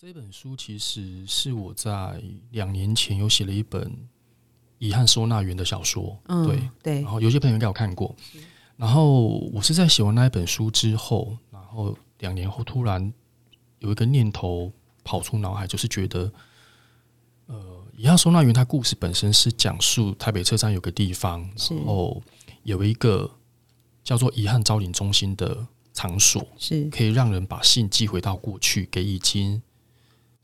这本书其实是我在两年前有写了一本遗憾收纳员的小说，嗯对，对。然，后有些朋友应该有看过。然后我是在写完那一本书之后，然后两年后突然有一个念头跑出脑海，就是觉得，呃，遗憾收纳员它故事本身是讲述台北车站有个地方，然后有一个叫做遗憾招领中心的场所，是。可以让人把信寄回到过去，给已经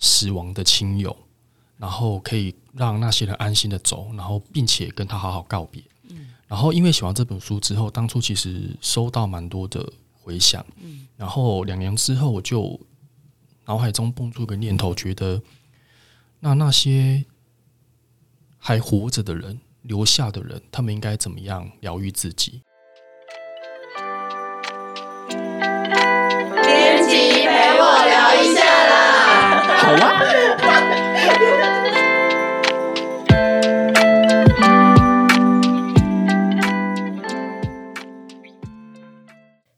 死亡的亲友，然后可以让那些人安心的走，然后并且跟他好好告别。然后因为写完这本书之后，当初其实收到蛮多的回响，然后两年之后，我就脑海中蹦出一个念头，觉得那那些还活着的人、留下的人，他们应该怎么样疗愈自己？好啊。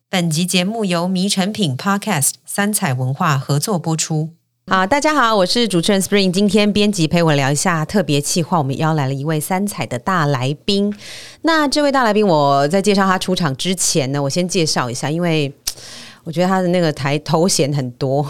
本集节目由迷成品 Podcast 三彩文化合作播出。啊，大家好，我是主持人 Spring。今天编辑陪我聊一下特别企划，我们邀来了一位三彩的大来宾。那这位大来宾，我在介绍他出场之前呢，我先介绍一下，因为我觉得他的那个台头衔很多。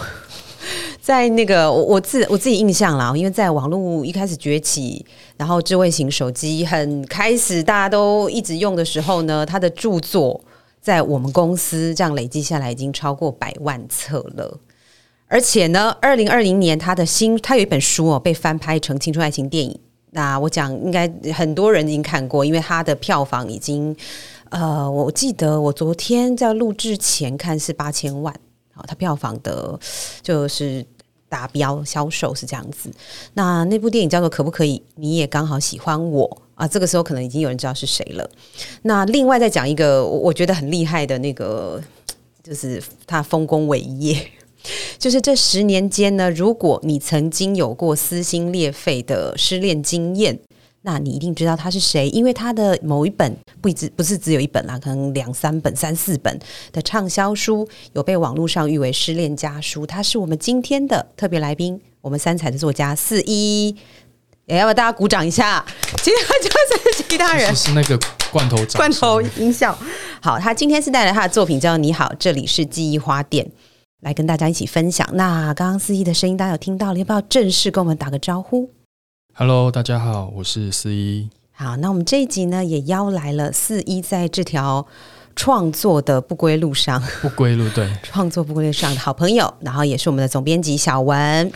在那个我我自我自己印象啦，因为在网络一开始崛起，然后智慧型手机很开始大家都一直用的时候呢，他的著作在我们公司这样累积下来已经超过百万册了。而且呢，二零二零年他的新他有一本书哦，被翻拍成青春爱情电影。那我讲应该很多人已经看过，因为它的票房已经呃，我记得我昨天在录制前看是八千万，好，它票房的就是达标销售是这样子。那那部电影叫做《可不可以你也刚好喜欢我》啊，这个时候可能已经有人知道是谁了。那另外再讲一个我觉得很厉害的那个，就是他丰功伟业。就是这十年间呢，如果你曾经有过撕心裂肺的失恋经验，那你一定知道他是谁，因为他的某一本不只不是只有一本啦，可能两三本、三四本的畅销书，有被网络上誉为失恋家书。他是我们今天的特别来宾，我们三彩的作家四一，也要不要大家鼓掌一下？其他就是其他人。是那个罐头掌罐头音效。好，他今天是带来他的作品叫《你好，这里是记忆花店》，来跟大家一起分享。那刚刚四一的声音大家有听到了，要不要正式跟我们打个招呼？Hello，大家好，我是四一。好，那我们这一集呢，也邀来了四一在这条创作的不归路上，不归路，对，创作不归路上的好朋友，然后也是我们的总编辑小文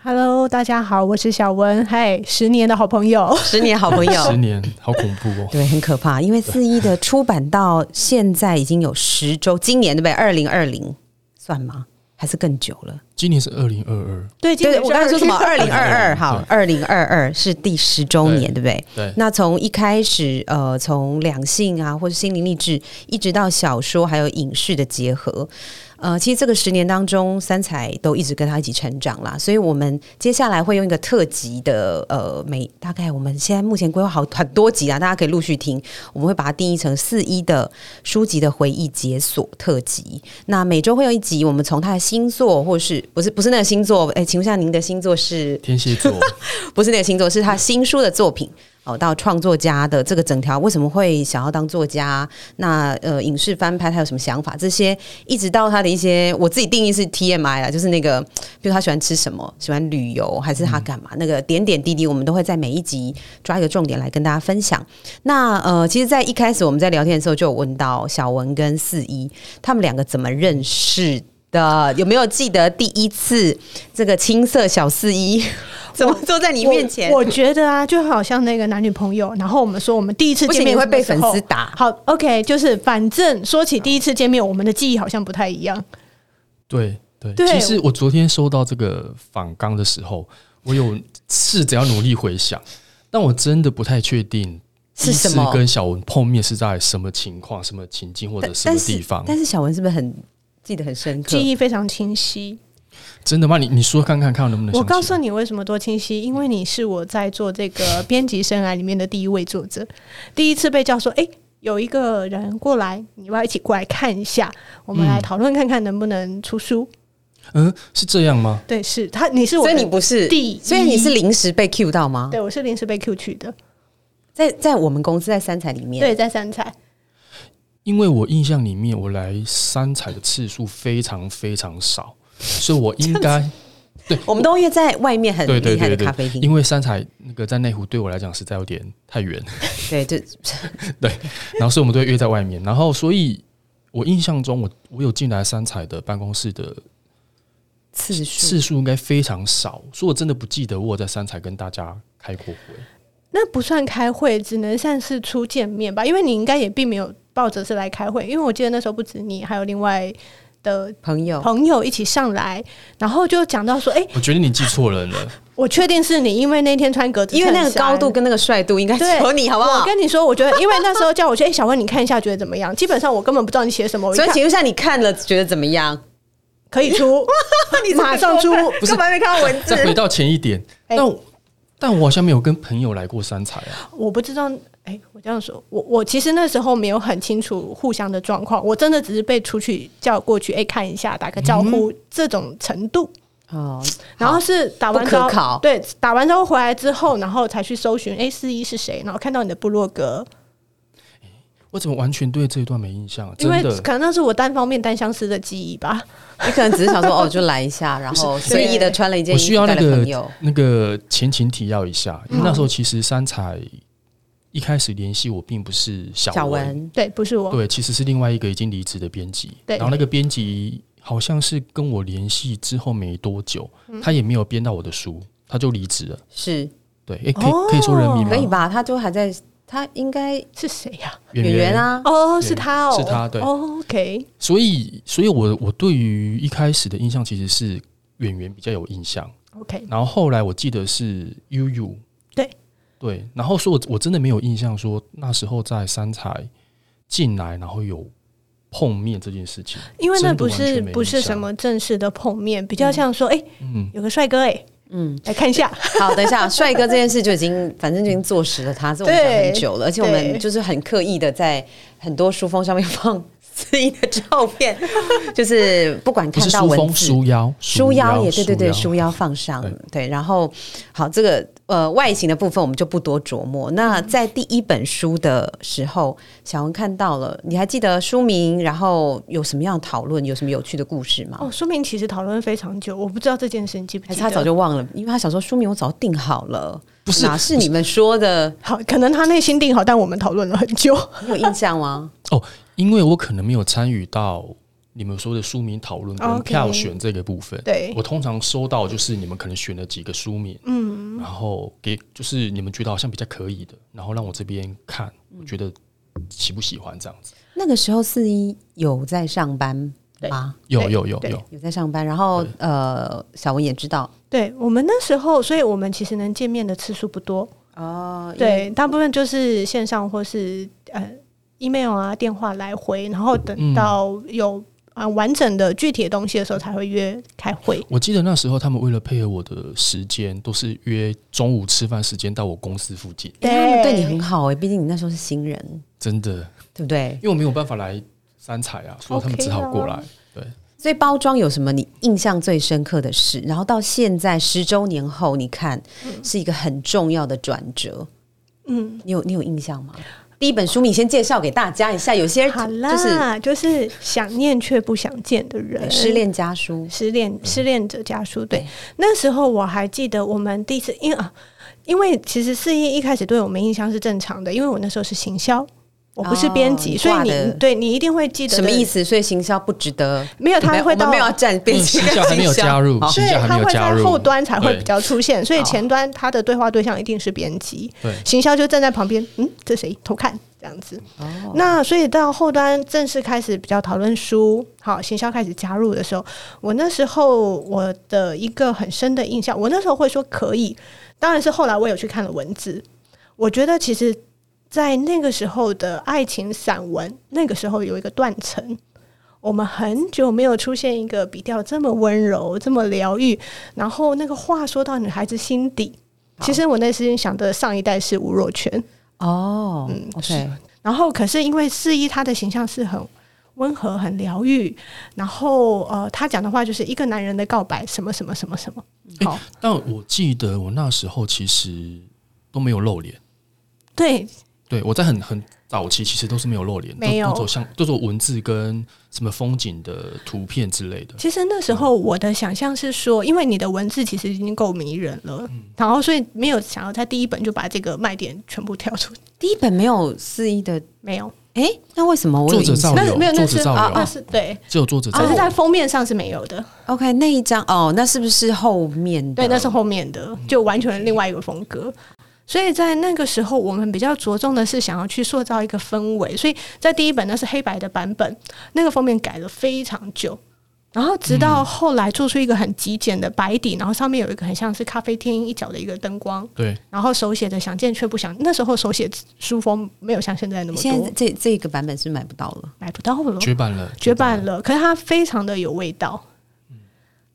，Hello，大家好，我是小文，嗨，十年的好朋友。十年好朋友，十年，好恐怖哦。对，很可怕，因为四一的出版到现在已经有十周，今年对不对？二零二零算吗？还是更久了？今年是二零二二，对，今对，年我刚才说什么？二零二二，2022好，二零二二是第十周年，对不对？对，那从一开始，呃，从两性啊，或者心灵励志，一直到小说还有影视的结合，呃，其实这个十年当中，三彩都一直跟他一起成长啦。所以我们接下来会用一个特辑的，呃，每大概我们现在目前规划好很多集啊，大家可以陆续听。我们会把它定义成四一的书籍的回忆解锁特辑。那每周会有一集，我们从他的星座，或是不是不是那个星座？哎，请问一下，您的星座是？天蝎座，不是那个星座，是他新书的作品。哦，到创作家的这个整条为什么会想要当作家？那呃，影视翻拍他有什么想法？这些一直到他的一些，我自己定义是 TMI 啦，就是那个，比如他喜欢吃什么，喜欢旅游，还是他干嘛？那个点点滴滴，我们都会在每一集抓一个重点来跟大家分享。那呃，其实，在一开始我们在聊天的时候，就有问到小文跟四一他们两个怎么认识的？有没有记得第一次这个青涩小四一 怎么坐在你面前？我我觉得啊，就好像那个男女朋友，然后我们说我们第一次，见面会被粉丝打。好，OK，就是反正说起第一次见面，我们的记忆好像不太一样。对对。对其实我昨天收到这个访纲的时候，我有试着要努力回想，但我真的不太确定第一次是什么跟小文碰面是在什么情况、什么情境或者什么但是地方。但是小文是不是很记得很深刻？记忆非常清晰。真的吗？你你说看看看能不能？我告诉你为什么多清晰，因为你是我在做这个编辑生涯里面的第一位作者，第一次被叫说，哎、有一个人过来，你要一起过来看一下？我们来嗯讨论看看能不能出书。嗯，是这样吗？对，是他，你是我所，以你不是第所以你是临时被 Q 到吗？对我是临时被 Q 去的，在在我们公司在三彩里面，对，在三彩，因为我印象里面，我来三彩的次数非常非常少，所以我应该对我们都约在外面很对对厉害的对对，咖啡厅，因为三彩那个在内湖对我来讲实在有点太远，对，就 然后所以我们都约在外面，然后所以我印象中我我有进来三彩的办公室的次数次数应该非常少，所以我真的不记得我在三彩跟大家开过会。那不算开会，只能算是初见面吧，因为你应该也并没有抱着是来开会，因为我记得那时候不止你，还有另外的朋友，朋友一起上来，然后就讲到说，哎、我觉得你记错人了，我确定是你，因为那天穿格子，因为那个高度跟那个帅度应该对只有你，好不好我？跟你说，我觉得，因为那时候叫我去，哎、小温，你看一下，觉得怎么样？基本上我根本不知道你写什么，所以请问一下，你看了觉得怎么样？可以出，你 马上出。不是根本还没看到文字再回到前一点，哎但我但我好像没有跟朋友来过三彩啊。我不知道，哎、我这样说，我我其实那时候没有很清楚互相的状况，我真的只是被出去叫过去，哎、看一下，打个招呼、这种程度。哦，然后是打完不招可考对，打完招呼回来之后，然后才去搜寻，哎、四一是谁？然后看到你的部落格，我怎么完全对这一段没印象？因为，可能那是我单方面单相思的记忆吧。你可能只是想说哦，就来一下，然后随意的穿了一件我衣服带需要那个。那个前情提要一下，因为那时候其实三彩一开始联系我，并不是小小文，对，不是我，对，其实是另外一个已经离职的编辑。对。然后那个编辑好像是跟我联系之后没多久，嗯。他也没有编到我的书，他就离职了。是。对，诶，可以可以说人名吗？可以吧？他就还在，他应该是谁呀、演演员。啊，哦，是他哦，是他对。哦 OK，所以，所以我我对于一开始的印象其实是演员比较有印象，OK，然后后来我记得是悠悠，对对，然后说我我真的没有印象说那时候在三彩进来，然后有碰面这件事情，因为那不是不是什么正式的碰面，比较像说，哎、嗯，有个帅哥、哎，嗯，来看一下，好，等一下，帅哥这件事就已经，反正就已经坐实了他，这我们讲很久了，而且我们就是很刻意的在很多书封上面 放司仪的照片，就是不管看到文字，书腰，书腰也对对对，书书腰放上对。对，然后好，这个呃外形的部分我们就不多琢磨。那在第一本书的时候，小文看到了，你还记得书名，然后有什么样的讨论，有什么有趣的故事吗？哦，书名其实讨论非常久，我不知道这件事，你记不记得？还是他早就忘了？因为他想说书名我早定好了，不是哪是你们说的？好，可能他内心定好，但我们讨论了很久。你有印象吗？哦因为我可能没有参与到你们说的书名讨论跟票选这个部分。对。我通常收到就是你们可能选了几个书名，嗯，然后给就是你们觉得好像比较可以的，然后让我这边看，我觉得喜不喜欢这样子。那个时候四一有在上班吗？有有有有，有在上班，然后呃，小文也知道。对我们那时候，所以我们其实能见面的次数不多，哦，对，大部分就是线上或是呃 email 啊、电话来回，然后等嗯。到有啊、完整的具体的东西的时候才会约开会。我记得那时候他们为了配合我的时间，都是约中午吃饭时间到我公司附近，因为他们对你很好哎、毕竟你那时候是新人，真的，对不对？因为我没有办法来三彩啊，所以他们只好过来。对，所以包装有什么你印象最深刻的事？然后到现在十周年后，你看是一个很重要的转折，嗯，你有你有印象吗？第一本书你先介绍给大家一下，有些好就是啦，就是想念却不想见的人，失恋家书，失恋失恋者家书。对对，那时候我还记得我们第一次，因为啊，因为其实四一一开始对我们印象是正常的，因为我那时候是行销。我不是编辑，哦所以你对你一定会记得？什么意思？所以行销不值得，没有，他会到没有站编辑跟行销还没有加入好。行销还对他会没有加入。在后端才会比较出现，所以前端他的对话对象一定是编辑，对。行销就站在旁边，嗯，这谁偷看这样子。哦。那所以到后端正式开始比较讨论书，好，行销开始加入的时候，我那时候我的一个很深的印象，我那时候会说可以，当然是后来我有去看了文字，我觉得其实，在那个时候的爱情散文，那个时候有一个断层。我们很久没有出现一个笔调这么温柔、这么疗愈，然后那个话说到女孩子心底。其实我那时间想的上一代是吴若权，哦嗯，OK，然后可是因为四一他的形象是很温和、很疗愈。然后呃，他讲的话就是一个男人的告白，什么什么什么什么。好，但我记得我那时候其实都没有露脸。对，对我在很很早期其实都是没有露脸，没有像都做文字跟什么风景的图片之类的。其实那时候我的想象是说，因为你的文字其实已经够迷人了，嗯然后所以没有想要在第一本就把这个卖点全部跳出，第一本没有肆意的，没有，哎，那为什么我有印象作者照有那没有，那是啊，那是对，只有作者在只是在封面上是没有的，？OK，那一张哦，那是不是后面的？对，那是后面的，就完全另外一个风格。所以在那个时候，我们比较着重的是想要去塑造一个氛围。所以在第一本那是黑白的版本，那个封面改了非常久，然后直到后来做出一个很极简的白底，然后上面有一个很像是咖啡厅一角的一个灯光，对然后手写的“想见却不想”。那时候手写书风没有像现在那么多，现在这这个版本是买不到了。买不到了，绝版了，绝版了。可是它非常的有味道，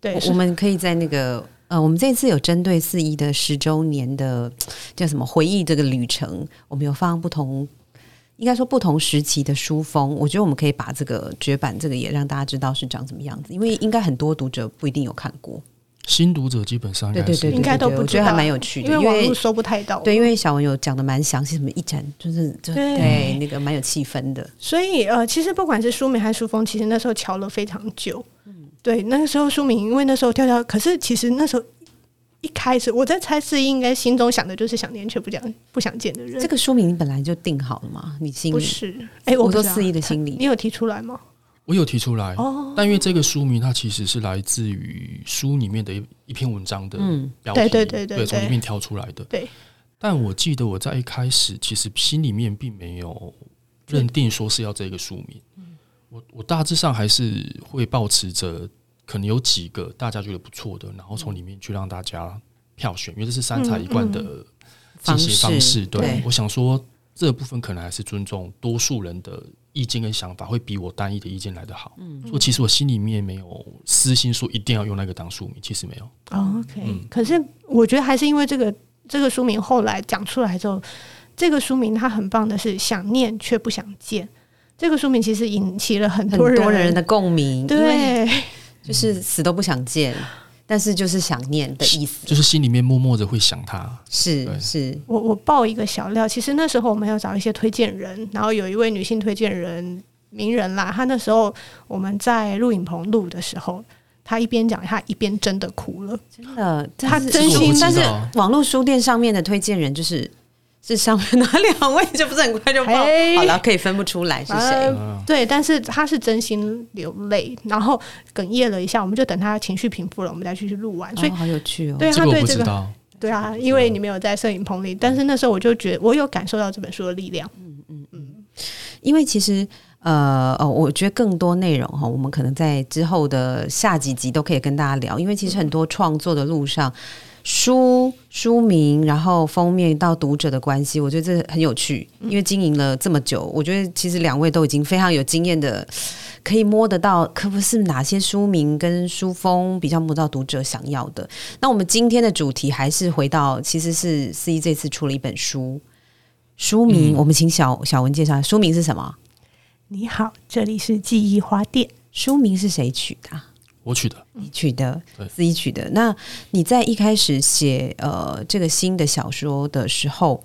对，我们可以在那个呃，我们这次有针对四一的十周年的叫什么回忆这个旅程，我们有放不同。应该说不同时期的书风，我觉得我们可以把这个绝版这个也让大家知道是长什么样子，因为应该很多读者不一定有看过。新读者基本上应该是对对对，应该都不知道我觉得还蛮有趣的，因为搜不太到。对，因为小文有讲的蛮详细，什么一展就是就对对那个蛮有气氛的。所以呃，其实不管是书名还是书风，其实那时候瞧了非常久。对，那个时候书名，因为那时候跳跳，可是其实那时候一开始我在猜是应该心中想的就是想念却不想不想见的人。这个书名你本来就定好了吗？你心里不是？哎、我说四一的心理你有提出来吗？我有提出来，哦，但因为这个书名它其实是来自于书里面的一一篇文章的嗯标题，对对对对对，从里面挑出来的。对，但我记得我在一开始其实心里面并没有认定说是要这个书名，我我大致上还是会保持着可能有几个大家觉得不错的，然后从里面去让大家票选，因为这是三彩一贯的进行方方式式。对对我想说这个部分可能还是尊重多数人的意见跟想法，会比我单一的意见来得好。所以其实我心里面没有私心说一定要用那个当书名，其实没有。哦，OK、嗯可是我觉得还是因为这个这个书名后来讲出来之后，这个书名它很棒的是想念却不想见。这个书名其实引起了很很多人多人的共鸣，对就是死都不想见，但是就是想念的意思，就是心里面默默的会想他。是是，我我爆一个小料，其实那时候我们要找一些推荐人，然后有一位女性推荐人名人啦，她那时候我们在录影棚录的时候，她一边讲，她一边真的哭了。真的，他但是真心但是网络书店上面的推荐人就是。是上面哪两位就不是很快就爆。嘿。好了，可以分不出来是谁。对，但是他是真心流泪，然后哽咽了一下，我们就等他情绪平复了，我们再继续录完。所以哦，好有趣哦。对这个我她对这个不知道。对啊，因为你没有在摄影棚里，但是那时候我就觉得我有感受到这本书的力量。嗯嗯嗯。因为其实呃哦，我觉得更多内容哈，我们可能在之后的下几集都可以跟大家聊。因为其实很多创作的路上，书书名，然后封面到读者的关系，我觉得这很有趣。因为经营了这么久，我觉得其实两位都已经非常有经验的。可以摸得到，可不是哪些书名跟书风比较摸到读者想要的。那我们今天的主题还是回到，其实是思怡这次出了一本书，书名、嗯我们请小小文介绍，书名是什么？你好，这里是记忆花店。书名是谁取的啊？我取的，你取的对，自己取的。那你在一开始写呃这个新的小说的时候，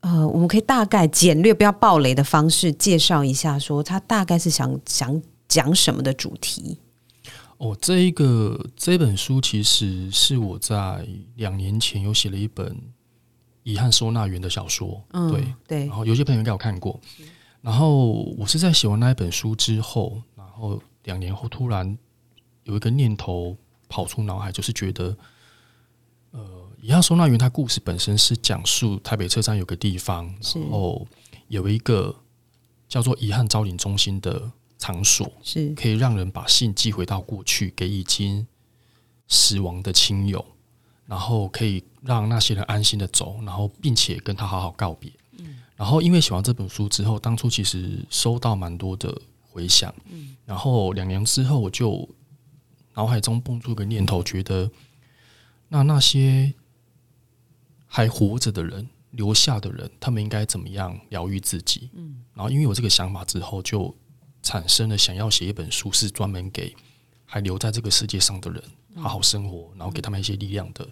呃，我们可以大概简略不要暴雷的方式介绍一下，说他大概是想想讲什么的主题。哦，这一个这本书其实是我在两年前有写了一本遗憾收纳员的小说，嗯，对，对然，后有些朋友应该有看过。然后我是在写完那一本书之后，然后两年后突然有一个念头跑出脑海，就是觉得，呃，遗憾收纳员它故事本身是讲述台北车站有个地方，然后有一个叫做遗憾招领中心的场所，是。可以让人把信寄回到过去，给已经死亡的亲友，然后可以让那些人安心的走，然后并且跟他好好告别。然后因为写完这本书之后，当初其实收到蛮多的回响，然后两年之后，我就脑海中蹦出个念头，觉得那那些还活着的人、留下的人，他们应该怎么样疗愈自己？嗯然后因为有这个想法之后，就产生了想要写一本书，是专门给还留在这个世界上的人好好生活，然后给他们一些力量的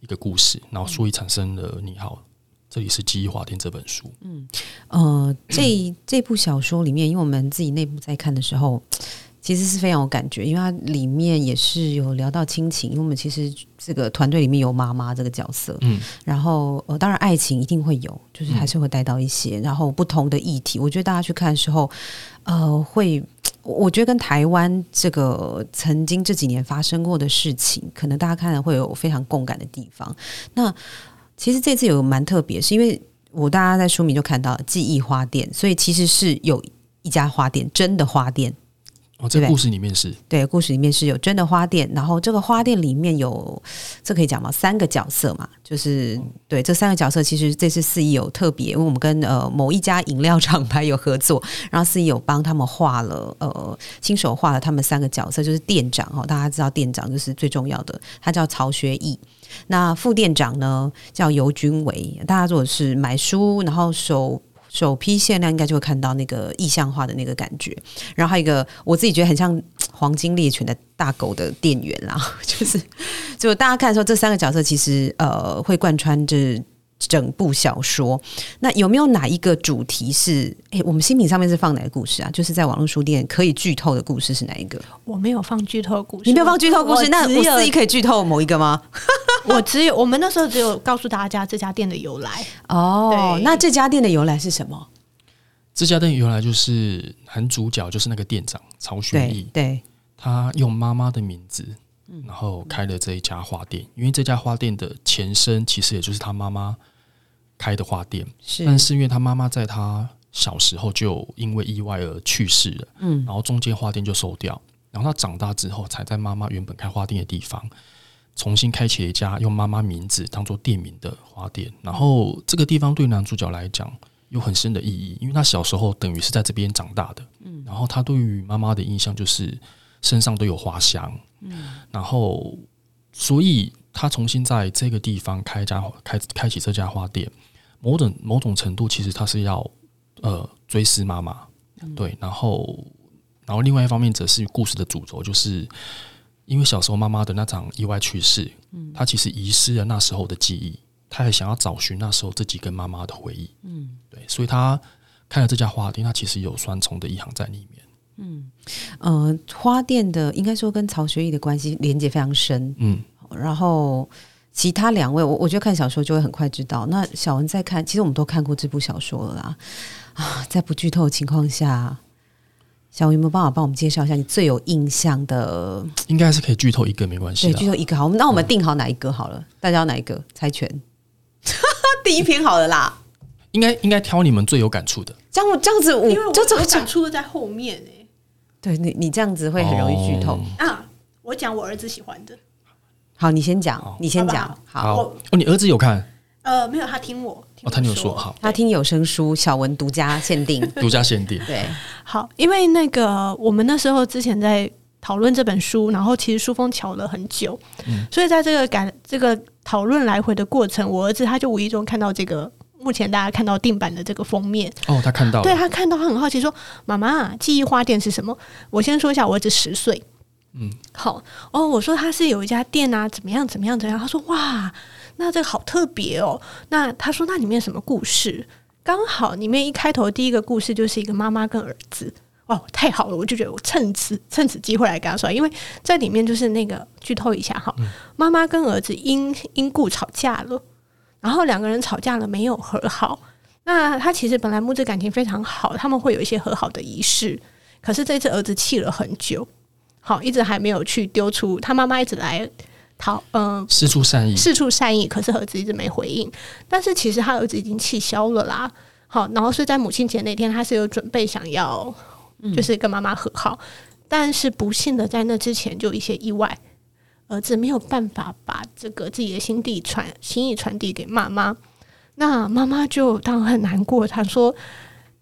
一个故事，然后所以产生了你好，这里是记忆花店这本书。嗯呃，这这部小说里面，因为我们自己内部在看的时候，其实是非常有感觉，因为它里面也是有聊到亲情，因为我们其实这个团队里面有妈妈这个角色，嗯，然后呃，当然爱情一定会有，就是还是会带到一些，然后不同的议题，我觉得大家去看的时候，呃，会。我我觉得跟台湾这个曾经这几年发生过的事情，可能大家看了会有非常共感的地方。那其实这次有蛮特别，是因为我大家在书名就看到了记忆花店，所以其实是有一家花店，真的花店。哦，这对故事里面是对，故事里面是有真的花店，然后这个花店里面有这可以讲吗？三个角色嘛，就是对这三个角色，其实这次四一有特别，因为我们跟呃某一家饮料厂牌有合作，然后四一有帮他们画了呃亲手画了他们三个角色，就是店长哦，大家知道店长就是最重要的，他叫曹学义。那副店长呢叫尤军伟，大家如果是买书，然后手首批限量应该就会看到那个意象化的那个感觉。然后还有一个我自己觉得很像黄金猎犬的大狗的店员啦，就是就大家看的时候，这三个角色其实呃会贯穿着。整部小说，那有没有哪一个主题是？诶，我们新品上面是放哪个故事啊？就是在网络书店可以剧透的故事是哪一个？我没有放剧透故事，你没有放剧透故事，那我自己可以剧透某一个吗？我只有我们那时候只有告诉大家这家店的由来。哦，那这家店的由来是什么？这家店由来就是男主角，就是那个店长曹学对义，对，他用妈妈的名字，嗯然后开了这一家花店。因为这家花店的前身其实也就是他妈妈开的花店，是。但是因为他妈妈在他小时候就因为意外而去世了，嗯。然后中间花店就收掉，然后他长大之后才在妈妈原本开花店的地方。重新开启了一家用妈妈名字当做店名的花店，然后这个地方对男主角来讲有很深的意义，因为他小时候等于是在这边长大的，嗯，然后他对于妈妈的印象就是身上都有花香，嗯，然后所以他重新在这个地方开家开开启这家花店，某种某种程度其实他是要呃追思妈妈，对，然后然后另外一方面则是故事的主轴就是。因为小时候妈妈的那场意外去世，嗯，他其实遗失了那时候的记忆，他也想要找寻那时候自己跟妈妈的回忆，嗯，对，所以他开了这家花店，他其实有双重的意涵在里面，嗯。呃，花店的应该说跟曹学义的关系连接非常深，嗯，然后其他两位，我我觉得看小说就会很快知道。那小文在看，其实我们都看过这部小说了啦。啊，在不剧透的情况下，小文有没有办法帮我们介绍一下你最有印象的？应该是可以剧透一个没关系对，的剧，透一个好，那我们定好哪一个好了？大家要哪一个？猜拳。第一篇好了啦，应该应该挑你们最有感触的，这样我这样子我，因为我就这我感触的在后面哎、对你你这样子会很容易剧透。哦啊，我讲我儿子喜欢的，好，你先讲，你先讲。好好，哦，你儿子有看？呃，没有他听我，听哦，他有说。好，他听有声书，小文独家限定。独家限定，对，好，因为那个我们那时候之前在讨论这本书，然后其实书封巧了很久，所以在这个感这个讨论来回的过程，我儿子他就无意中看到这个目前大家看到定版的这个封面，哦，他看到，对他看到他很好奇说：“妈妈，记忆花店是什么？”我先说一下，我儿子十岁。嗯，好哦，我说他是有一家店啊，怎么样怎么样怎么样？他说哇，那这个好特别哦。那他说那里面什么故事？刚好里面一开头第一个故事就是一个妈妈跟儿子。哦，太好了！我就觉得我趁此趁此机会来跟他说，因为在里面就是那个剧透一下哈，妈妈跟儿子因因故吵架了，然后两个人吵架了没有和好。那他其实本来母子感情非常好，他们会有一些和好的仪式。可是这次儿子气了很久，好，一直还没有去丢出他妈妈一直来讨，嗯、四处善意，四处善意，可是儿子一直没回应。但是其实他儿子已经气消了啦。好，然后是在母亲节那天，他是有准备想要，就是跟妈妈和好，但是不幸的在那之前就有一些意外，儿子没有办法把这个自己的心地传心意传递给妈妈。那妈妈就当然很难过，她说：“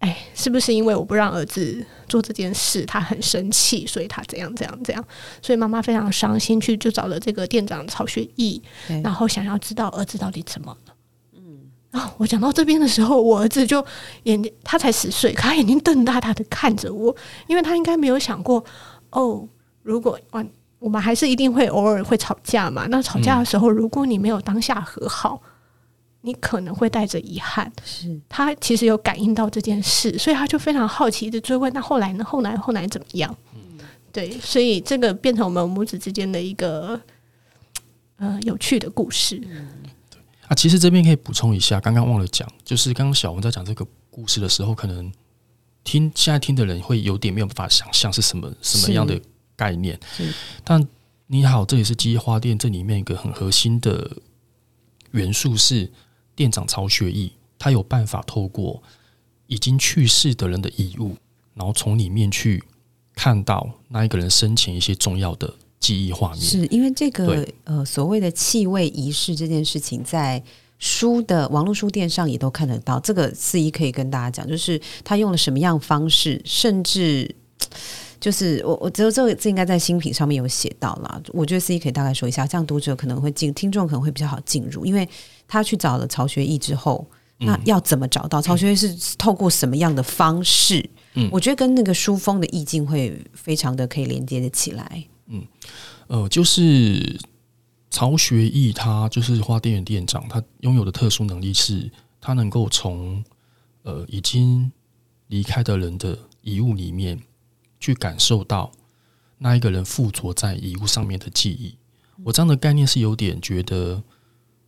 哎，是不是因为我不让儿子做这件事，他很生气，所以他怎样怎样怎样？所以妈妈非常伤心，去就找了这个店长曹学义，然后想要知道儿子到底怎么了。嗯，然后我讲到这边的时候，我儿子就眼睛，他才十岁，可他眼睛瞪大大的看着我，因为他应该没有想过，哦，如果我，我们还是一定会偶尔会吵架嘛。那吵架的时候，如果你没有当下和好，你可能会带着遗憾。是他其实有感应到这件事，所以他就非常好奇的追问：那后来呢？后来后来怎么样？对，所以这个变成我们母子之间的一个呃有趣的故事。对啊，其实这边可以补充一下，刚刚忘了讲，就是刚刚小文在讲这个故事的时候，可能听现在听的人会有点没有办法想象是什么什么样的概念。但你好，这里是记忆花店，这里面一个很核心的元素是店长曹学义，他有办法透过已经去世的人的遗物，然后从里面去看到那一个人生前一些重要的。记忆画面是因为这个呃所谓的气味仪式这件事情，在书的网络书店上也都看得到。这个四一可以跟大家讲，就是他用了什么样方式，甚至就是我我觉得这个这应该在新品上面有写到了。我觉得四一可以大概说一下，这样读者可能会进，听众可能会比较好进入，因为他去找了曹学义之后，那要怎么找到曹学义是透过什么样的方式？嗯，我觉得跟那个书风的意境会非常的可以连接的起来。嗯，呃，就是曹学义，他就是花店的店长，他拥有的特殊能力是，他能够从呃已经离开的人的遗物里面去感受到那一个人附着在遗物上面的记忆。我这样的概念是有点觉得，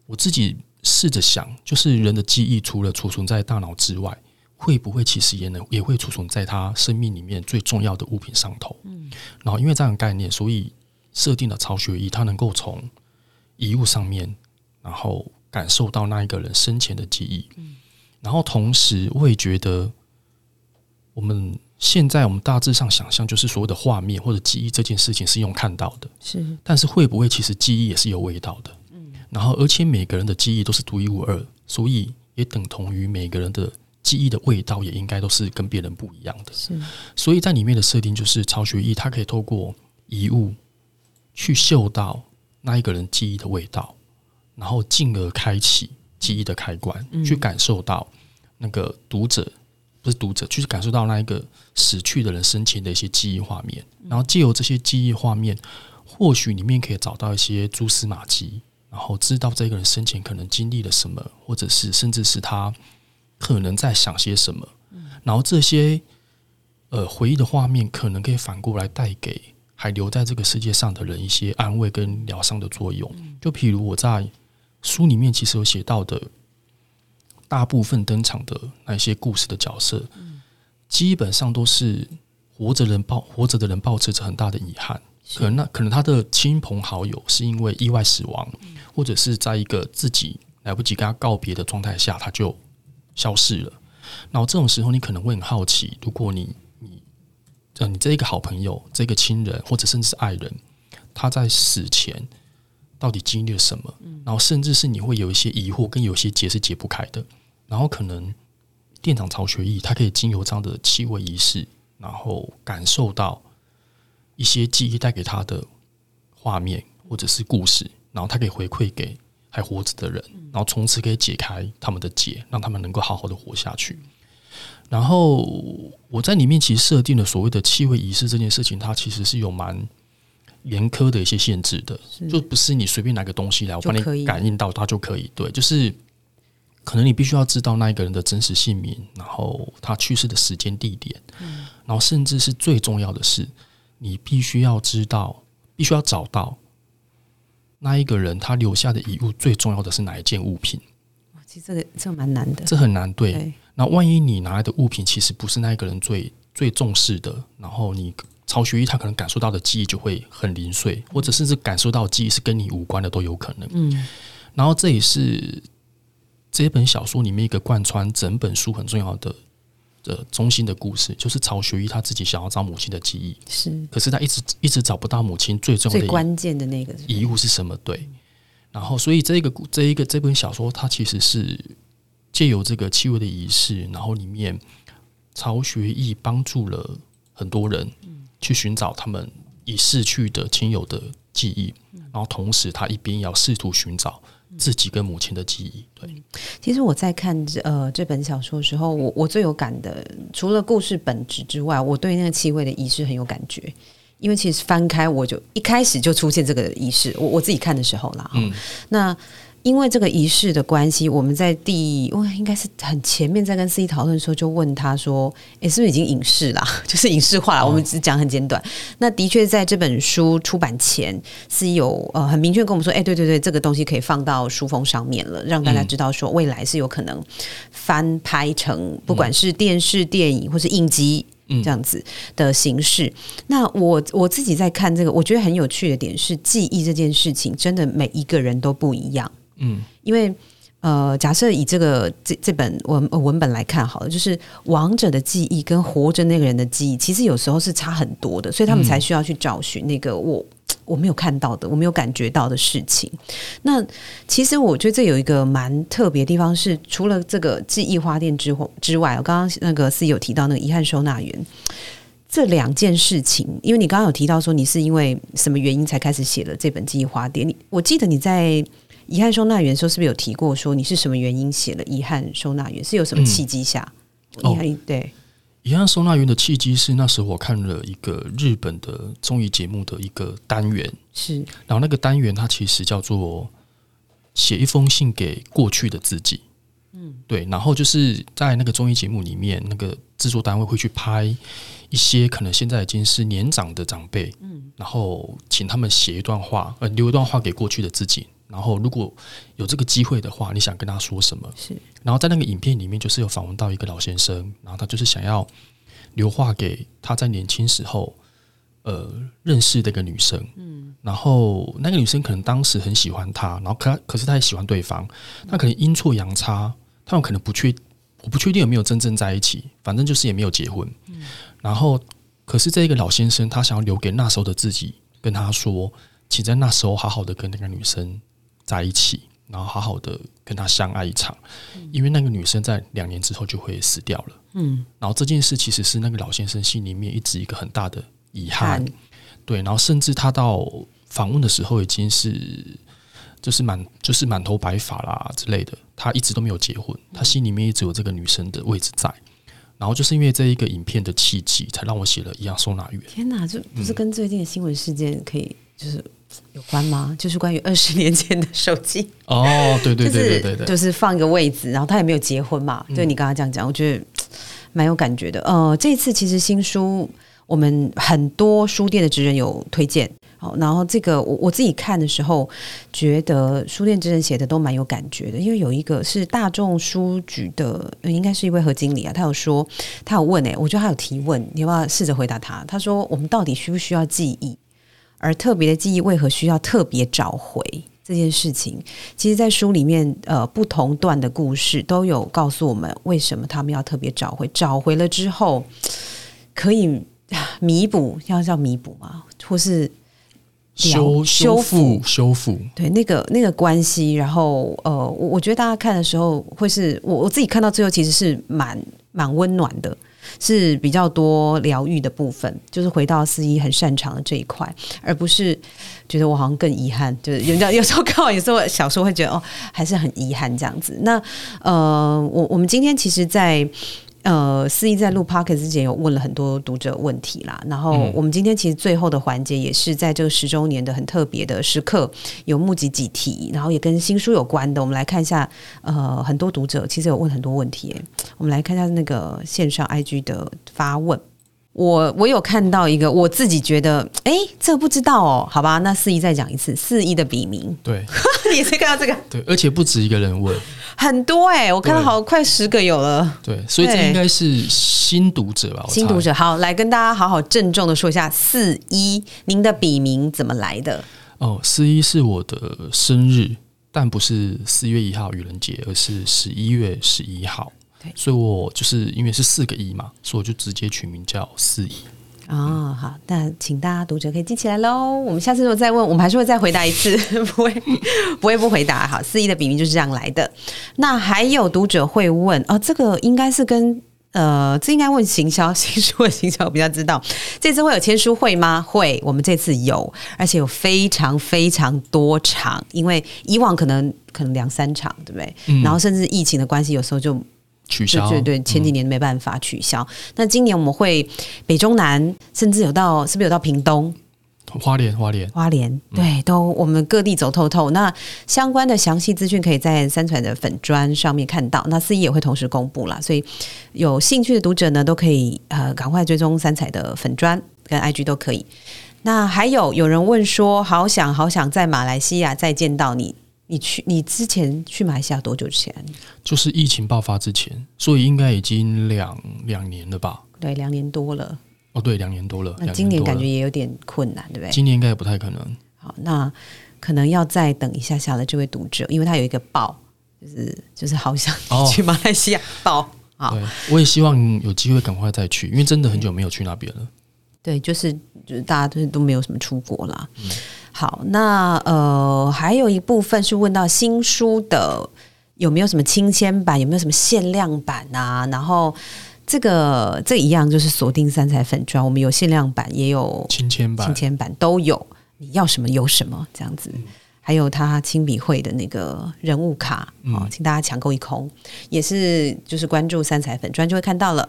我自己试着想，就是人的记忆除了储存在大脑之外。会不会其实也能也会储存在他生命里面最重要的物品上头？嗯，然后因为这样的概念，所以设定了曹学义，他能够从遗物上面，然后感受到那一个人生前的记忆。嗯，然后同时我也觉得，我们现在我们大致上想象，就是所谓的画面或者记忆这件事情是用看到的，是，但是会不会其实记忆也是有味道的？嗯，然后而且每个人的记忆都是独一无二，所以也等同于每个人的。记忆的味道也应该都是跟别人不一样的，是。所以在里面的设定就是曹学义，他可以透过遗物去嗅到那一个人记忆的味道，然后进而开启记忆的开关，去感受到那个读者不是读者，就是感受到那一个死去的人生前的一些记忆画面，然后借由这些记忆画面，或许里面可以找到一些蛛丝马迹，然后知道这个人生前可能经历了什么，或者是甚至是他。可能在想些什么，然后这些呃回忆的画面，可能可以反过来带给还留在这个世界上的人一些安慰跟疗伤的作用。就譬如我在书里面其实有写到的，大部分登场的那些故事的角色，基本上都是活着人抱活着的人抱持着很大的遗憾，可能那可能他的亲朋好友是因为意外死亡，或者是在一个自己来不及跟他告别的状态下，他就。消失了，然后这种时候，你可能会很好奇，如果你你呃，你这一个好朋友、这个亲人或者甚至是爱人，他在死前到底经历了什么？然后甚至是你会有一些疑惑，跟有些结是解不开的。然后可能店长曹学义，他可以经由这样的气味仪式，然后感受到一些记忆带给他的画面或者是故事，然后他可以回馈给。还活着的人，然后从此可以解开他们的结，让他们能够好好的活下去。然后我在里面其实设定了所谓的气味仪式这件事情，它其实是有蛮严苛的一些限制的，就不是你随便拿个东西来，我帮你感应到它就可以。对，就是可能你必须要知道那一个人的真实姓名，然后他去世的时间地点，然后甚至是最重要的是，你必须要知道，必须要找到。那一个人他留下的遗物最重要的是哪一件物品？其实这个这蛮难的，这很难对。那万一你拿来的物品其实不是那一个人最最重视的，然后你曹学义他可能感受到的记忆就会很零碎，或者甚至感受到记忆是跟你无关的都有可能。嗯，然后这也是这本小说里面一个贯穿整本书很重要的。的中心的故事就是曹学义他自己想要找母亲的记忆，是，可是他一直一直找不到母亲最重要的、最关键的那个遗物是什么？对，然后所以这个这一个这本小说，它其实是借由这个气味的仪式，然后里面曹学义帮助了很多人去寻找他们已逝去的亲友的记忆，然后同时他一边要试图寻找自己跟母亲的记忆。对，其实我在看呃这本小说的时候，我我最有感的，除了故事本质之外，我对那个气味的仪式很有感觉。因为其实翻开我就一开始就出现这个仪式，我我自己看的时候啦，嗯，那。因为这个仪式的关系，我们在第哇应该是很前面在跟司仪讨论的时候，就问他说：“诶，是不是已经影视啦？就是影视化了？”我们只讲很简短。那的确在这本书出版前，司仪有呃很明确跟我们说：“哎，对对对，这个东西可以放到书封上面了，让大家知道说未来是有可能翻拍成不管是电视、电影或是影集这样子的形式。”那我我自己在看这个，我觉得很有趣的点是，记忆这件事情真的每一个人都不一样。嗯，因为呃，假设以这个这这本文文本来看好了，就是亡者的记忆跟活着那个人的记忆，其实有时候是差很多的，所以他们才需要去找寻那个我我没有看到的，我没有感觉到的事情。那其实我觉得这有一个蛮特别的地方，是除了这个记忆花店之之外，我刚刚那个是有提到那个遗憾收纳员这两件事情，因为你刚刚有提到说你是因为什么原因才开始写了这本记忆花店，你我记得你在。遗憾收纳员时候是不是有提过说你是什么原因写了遗憾收纳员？是有什么契机下？遗憾对遗憾收纳员的契机是那时候我看了一个日本的综艺节目的一个单元，是然后那个单元它其实叫做写一封信给过去的自己。嗯，对，然后就是在那个综艺节目里面，那个制作单位会去拍一些可能现在已经是年长的长辈，嗯，然后请他们写一段话，呃，留一段话给过去的自己。然后，如果有这个机会的话，你想跟他说什么？是。然后在那个影片里面，就是有访问到一个老先生，然后他就是想要留话给他在年轻时候呃认识的一个女生。嗯。然后那个女生可能当时很喜欢他，然后可可是他也喜欢对方，他可能阴错阳差，他们可能不确，我不确定有没有真正在一起，反正就是也没有结婚。嗯。然后，可是这一个老先生，他想要留给那时候的自己，跟他说，请在那时候好好的跟那个女生。在一起，然后好好的跟他相爱一场，因为那个女生在两年之后就会死掉了。嗯，然后这件事其实是那个老先生心里面一直一个很大的遗憾。对，然后甚至他到访问的时候已经是就是满就是满头白发啦之类的，他一直都没有结婚，他心里面一直有这个女生的位置在。然后就是因为这一个影片的契机，才让我写了一样收纳员。天哪，这不是跟最近的新闻事件可以就是。有关吗？就是关于二十年前的手机哦，对对对对对对，就是放一个位置，然后他也没有结婚嘛。对你刚刚这样讲，我觉得蛮有感觉的。呃，这次其实新书我们很多书店的职人有推荐，好，然后这个我我自己看的时候，觉得书店职人写的都蛮有感觉的，因为有一个是大众书局的，应该是一位何经理啊，他有说，他有问哎，我觉得他有提问，你要不要试着回答他？他说，我们到底需不需要记忆？而特别的记忆为何需要特别找回这件事情？其实，在书里面，呃，不同段的故事都有告诉我们，为什么他们要特别找回。找回了之后，可以弥补，要叫弥补吗？或是修修复修复？对，那个那个关系。然后，呃，我我觉得大家看的时候，会是我我自己看到最后，其实是蛮蛮温暖的。是比较多疗愈的部分，就是回到司仪很擅长的这一块，而不是觉得我好像更遗憾。就是有有时候看完有时候小时候会觉得哦，还是很遗憾这样子。那呃，我我们今天其实，在。呃，司仪在录 p o c k e t 之前有问了很多读者问题啦，然后我们今天其实最后的环节也是在这个十周年的很特别的时刻，有募集几题，然后也跟新书有关的，我们来看一下。呃，很多读者其实有问很多问题，我们来看一下那个线上 IG 的发问。我我有看到一个，我自己觉得，哎，这不知道哦，好吧，那四一再讲一次，四一的笔名，对，你是看到这个，对，而且不止一个人问，很多哎，我看到好快十个有了，对，所以这应该是新读者吧？新读者，好，来跟大家好好郑重的说一下，四一，您的笔名怎么来的？哦，四一是我的生日，但不是四月一号愚人节，而是十一月十一号。所以，我就是因为是四个一嘛，所以我就直接取名叫四一。哦，好，那请大家读者可以记起来喽。我们下次如果再问，我们还是会再回答一次，不会不会不回答。好，四一的笔名就是这样来的。那还有读者会问，哦，这个应该是跟呃，这应该问行销，新书的行销我比较知道。这次会有签书会吗？会，我们这次有，而且有非常非常多场，因为以往可能可能两三场，对不对？嗯然后甚至疫情的关系，有时候就取消，对对对，前几年没办法取消。那今年我们会北中南，甚至有到是不是有到屏东？嗯花莲花莲，花莲，对，都我们各地走透透。那相关的详细资讯可以在三彩的粉砖上面看到，那四一也会同时公布啦，所以有兴趣的读者呢，都可以呃赶快追踪三彩的粉砖跟 IG 都可以。那还有有人问说，好想好想在马来西亚再见到你。你去你之前去马来西亚多久之前？就是疫情爆发之前，所以应该已经两两年了吧？对，两年多了。哦，对，两年多了。今年感觉也有点困难，对不对？今年应该也不太可能。好，那可能要再等一下下了这位读者，因为他有一个报，就是就是好想哦 去马来西亚报。好，对，我也希望有机会赶快再去，因为真的很久没有去那边了。对，就是就是大家都都没有什么出国啦。好，那呃还有一部分是问到新书的有没有什么亲签版，有没有什么限量版啊？然后这个这一样就是锁定三彩粉砖，我们有限量版，也有亲签版亲，签版都有，你要什么有什么这样子。还有他亲笔会的那个人物卡嗯哦，请大家抢购一空，也是就是关注三彩粉砖就会看到了。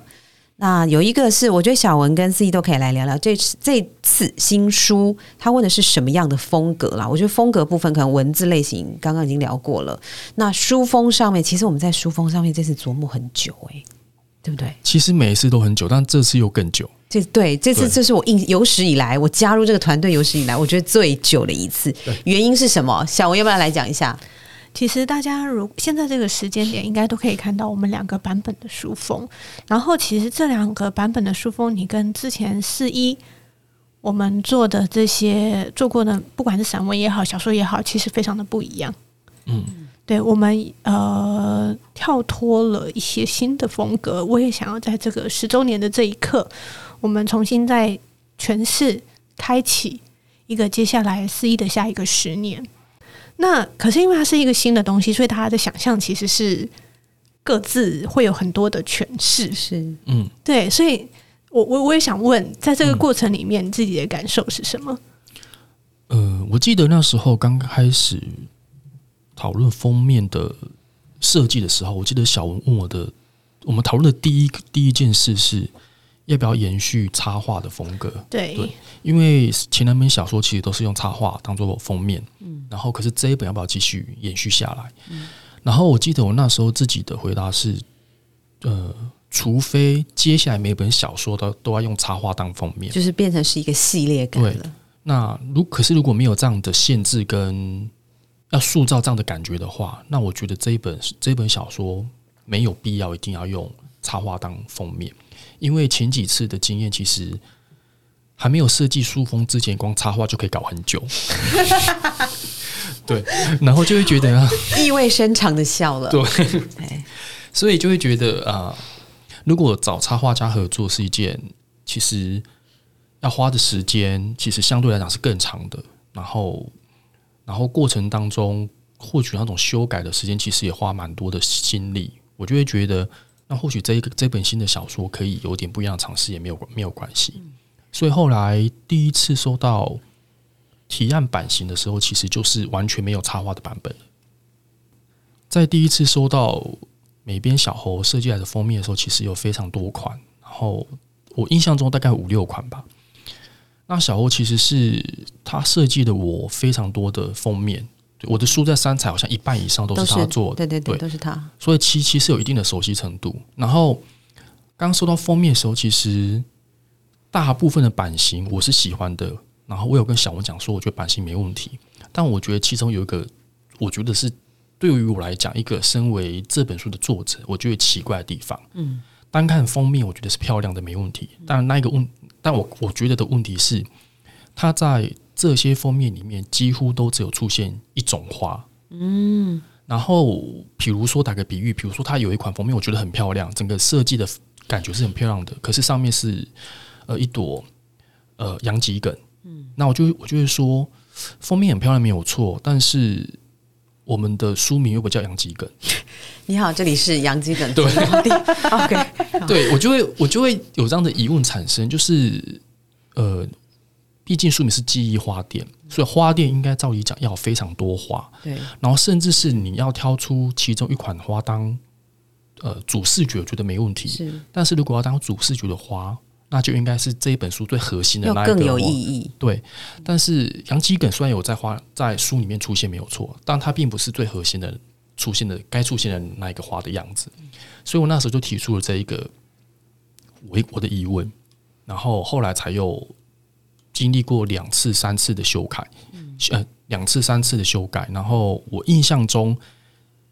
那有一个是，我觉得小文跟思怡都可以来聊聊这次这次新书，他问的是什么样的风格啦？我觉得风格部分可能文字类型刚刚已经聊过了。那书封上面，其实我们在书封上面这次琢磨很久、诶，对不对？其实每一次都很久，但这次又更久。这对这次这是我印有史以来我加入这个团队有史以来我觉得最久的一次。原因是什么？小文要不要来讲一下？其实大家如现在这个时间点，应该都可以看到我们两个版本的书封。然后，其实这两个版本的书封，你跟之前四一我们做的这些做过的，不管是散文也好，小说也好，其实非常的不一样。嗯，对我们呃跳脱了一些新的风格，我也想要在这个十周年的这一刻，我们重新再诠释、开启一个接下来四一的下一个十年。那可是因为它是一个新的东西，所以大家的想象其实是各自会有很多的诠释。是嗯，对，所以我我我也想问，在这个过程里面，你自己的感受是什么？呃，我记得那时候刚开始讨论封面的设计的时候，我记得小文问我的，我们讨论的第一第一件事是要不要延续插画的风格。对，对因为前两本小说其实都是用插画当做封面，嗯，然后可是这一本要不要继续延续下来？嗯然后我记得我那时候自己的回答是，呃，除非接下来每本小说都都要用插画当封面，就是变成是一个系列感对了。那如可是如果没有这样的限制跟要塑造这样的感觉的话，那我觉得这一本这一本小说没有必要一定要用插画当封面，因为前几次的经验其实还没有设计书封之前，光插画就可以搞很久。对，然后就会觉得啊，意味深长的笑了。对哎所以就会觉得啊、如果找插画家合作是一件其实要花的时间，其实相对来讲是更长的。然后，然后过程当中获取那种修改的时间，其实也花蛮多的心力。我就会觉得，或许这一个这本新的小说可以有点不一样的尝试，也没有没有关系。所以后来第一次收到提案版型的时候，其实就是完全没有插画的版本。在第一次收到美编小猴设计来的封面的时候，其实有非常多款，然后我印象中大概五六款吧。那小猴其实是他设计的我非常多的封面，我的书在三彩好像一半以上都都是他做的，对对对，对都是他。所以七七是有一定的熟悉程度。然后刚收到封面的时候，其实大部分的版型我是喜欢的。然后我有跟小文讲说，我觉得版型没问题，但我觉得其中有一个，我觉得是对于我来讲，一个身为这本书的作者，我觉得奇怪的地方。嗯，单看封面，我觉得是漂亮的，没问题。但那一个问，但我我觉得的问题是，他在这些封面里面几乎都只有出现一种花。嗯，然后比如说打个比喻，比如说它有一款封面，我觉得很漂亮，整个设计的感觉是很漂亮的，可是上面是呃一朵呃洋桔梗。嗯，那我就我就会说，封面很漂亮没有错，但是我们的书名又不叫洋桔梗。你好，这里是杨基梗。对，OK，对我就会我就会有这样的疑问产生，就是呃，毕竟书名是记忆花店，所以花店应该照理讲要非常多花，对，然后甚至是你要挑出其中一款花当呃主视觉，我觉得没问题。是，但是如果要当主视觉的花，那就应该是这一本书最核心的那一个。更有意义。对，但是杨基梗虽然有在花在书里面出现没有错，但它并不是最核心的。出现的该出现的那一个花的样子，所以我那时候就提出了这一个我我的疑问，然后后来才又经历过两次三次的修改，呃，两次三次的修改，然后我印象中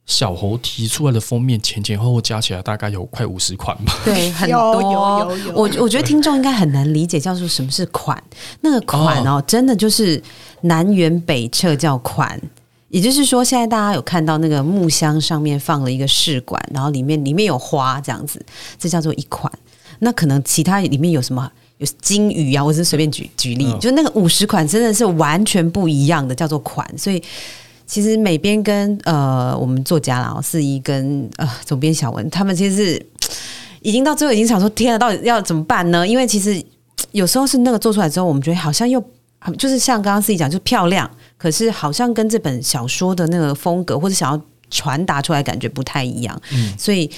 小猴提出来的封面前前后后加起来大概有快五十款吧，对，很多。我我觉得听众应该很难理解叫做什么是款，那个款哦，真的就是南辕北辙叫款。也就是说，现在大家有看到那个木箱上面放了一个试管，然后里面里面有花这样子，这叫做一款。那可能其他里面有什么有金鱼啊，我是随便举举例，就那个五十款真的是完全不一样的，叫做款。所以其实美编跟呃我们作家啦，四一跟呃总编小文他们其实是 已经到最后已经想说，天啊，到底要怎么办呢？因为其实 有时候是那个做出来之后，我们觉得好像又就是像刚刚四一讲，就漂亮。可是好像跟这本小说的那个风格或者想要传达出来感觉不太一样，嗯，所以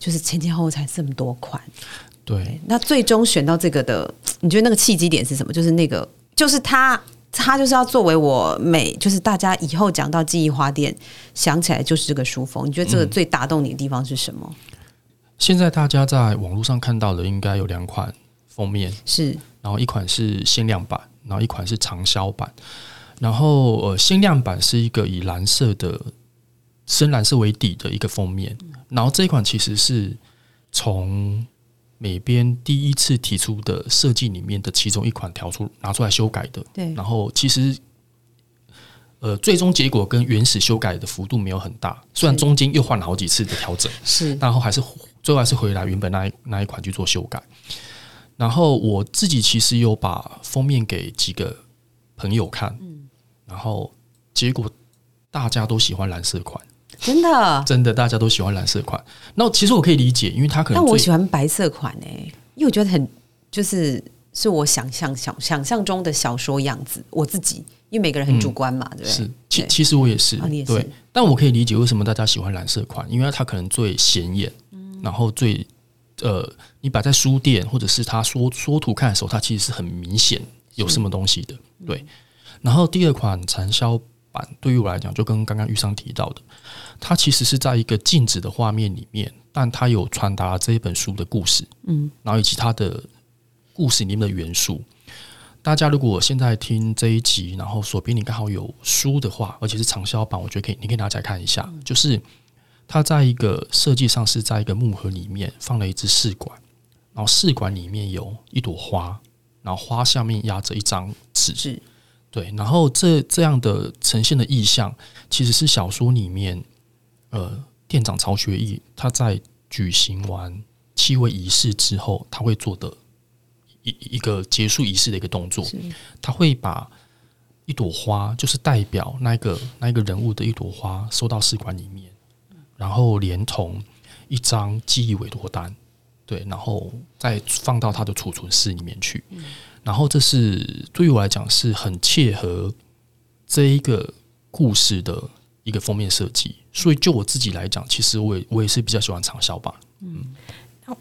就是前前后后才这么多款，对。那最终选到这个的，你觉得那个契机点是什么？就是那个，就是他，他就是要作为我每，就是大家以后讲到记忆花店，想起来就是这个书风。你觉得这个最打动你的地方是什么？现在大家在网络上看到的应该有两款封面，是，然后一款是限量版，然后一款是长销版。然后，呃，限量版是一个以蓝色的深蓝色为底的一个封面。然后这一款其实是从美编第一次提出的设计里面的其中一款调出拿出来修改的。对。然后其实，呃，最终结果跟原始修改的幅度没有很大，虽然中间又换了好几次的调整，是，然后还是最后还是回来原本那一那一款去做修改。然后我自己其实有把封面给几个朋友看。嗯然后结果大家都喜欢蓝色款，真的真的大家都喜欢蓝色款。那其实我可以理解，因为他可能但我喜欢白色款呢，因为我觉得很就是是我想象想想象中的小说样子。我自己因为每个人很主观嘛，对不对？是，其其实我也是，对。但我可以理解为什么大家喜欢蓝色款，因为它可能最显眼，然后最呃，你摆在书店或者是他说说图看的时候，它其实是很明显有什么东西的，对。然后第二款产销版对于我来讲，就跟刚刚玉商提到的，它其实是在一个静止的画面里面，但它有传达这一本书的故事，嗯，然后以及它的故事里面的元素。大家如果现在听这一集，然后手边你刚好有书的话，而且是畅销版，我觉得可以，你可以拿起来看一下。就是它在一个设计上是在一个木盒里面放了一支试管，然后试管里面有一朵花，然后花下面压着一张纸。对，然后这这样的呈现的意象，其实是小说里面，呃，店长曹学义他在举行完七位仪式之后，他会做的一一个结束仪式的一个动作，他会把一朵花，就是代表那个那一个人物的一朵花，收到试管里面，然后连同一张记忆委托单，对，然后再放到他的储存室里面去。然后，这是对于我来讲是很切合这一个故事的一个封面设计。所以，就我自己来讲，其实我也我也是比较喜欢长效版。嗯，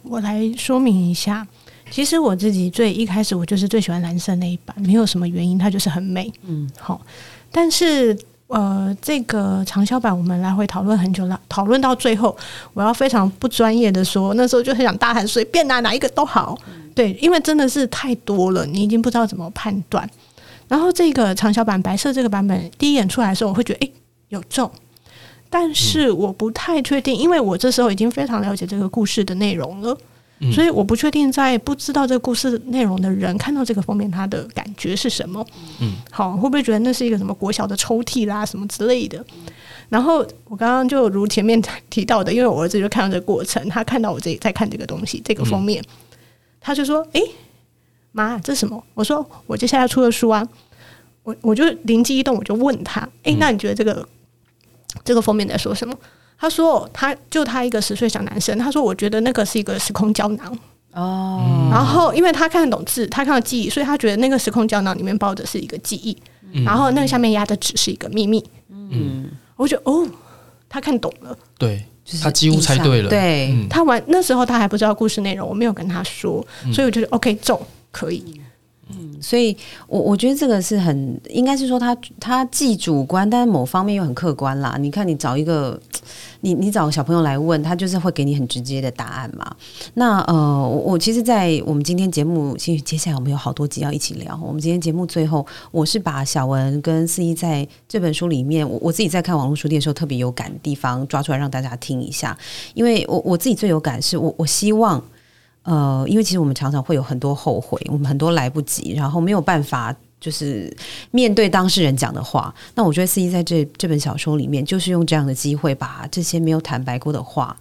我来说明一下，其实我自己最一开始我就是最喜欢蓝色那一版，没有什么原因，它就是很美。嗯，好，但是。呃，这个长销版我们来回讨论很久了，讨论到最后，我要非常不专业的说，那时候就很想大喊随便拿哪一个都好，对，因为真的是太多了，你已经不知道怎么判断。然后这个长销版白色这个版本第一眼出来的时候，我会觉得哎有中，但是我不太确定，因为我这时候已经非常了解这个故事的内容了。所以我不确定，在不知道这个故事内容的人看到这个封面，他的感觉是什么？嗯，好，会不会觉得那是一个什么国小的抽屉啦，什么之类的？然后我刚刚就如前面提到的，因为我儿子就看到这个过程，他看到我这在看这个东西，这个封面，他就说：“哎，妈，这是什么？”我说：“我接下来出的书啊。”我我就灵机一动，我就问他：“哎，那你觉得这个这个封面在说什么？”他说他就他一个十岁小男生，他说我觉得那个是一个时空胶囊。哦，然后因为他看得懂字，他看到记忆，所以他觉得那个时空胶囊里面包的是一个记忆，然后那个下面压的纸是一个秘密。嗯，我觉得哦，他看懂了。对就是他几乎猜对了。对，嗯，他玩那时候他还不知道故事内容，我没有跟他说，所以我觉得 OK 中可以。嗯所以我我觉得这个是很应该是说他他既主观，但是某方面又很客观啦。你看，你找一个你你找小朋友来问他，就是会给你很直接的答案嘛。那呃，我我其实，在我们今天节目，其实接下来我们有好多集要一起聊。我们今天节目最后，我是把小文跟四一在这本书里面，我我自己在看网络书店的时候特别有感的地方抓出来让大家听一下，因为我我自己最有感是我我希望。呃，因为其实我们常常会有很多后悔，我们很多来不及，然后没有办法就是面对当事人讲的话。那我觉得司仪在这这本小说里面，就是用这样的机会，把这些没有坦白过的话，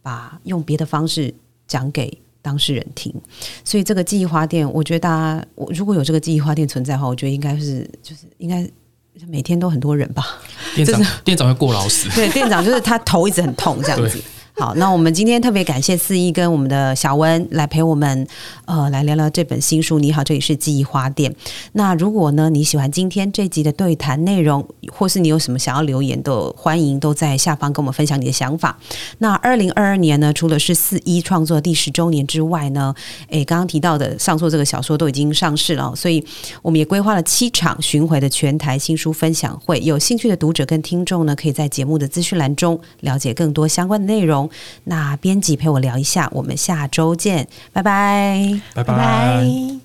把用别的方式讲给当事人听。所以这个记忆花店，我觉得大家，我如果有这个记忆花店存在的话，我觉得应该是就是应该每天都很多人吧。店长这店长会过劳死。对，店长就是他头一直很痛这样子对。好，那我们今天特别感谢四一跟我们的小温来陪我们，呃，来聊聊这本新书。你好，这里是记忆花店。那如果呢你喜欢今天这集的对谈内容，或是你有什么想要留言的，欢迎都在下方跟我们分享你的想法。那二零二二年呢，除了是四一创作第十周年之外呢，诶，刚刚提到的上述这个小说都已经上市了，所以我们也规划了七场巡回的全台新书分享会。有兴趣的读者跟听众呢，可以在节目的资讯栏中了解更多相关的内容。那编辑陪我聊一下，我们下周见，拜拜。拜拜拜。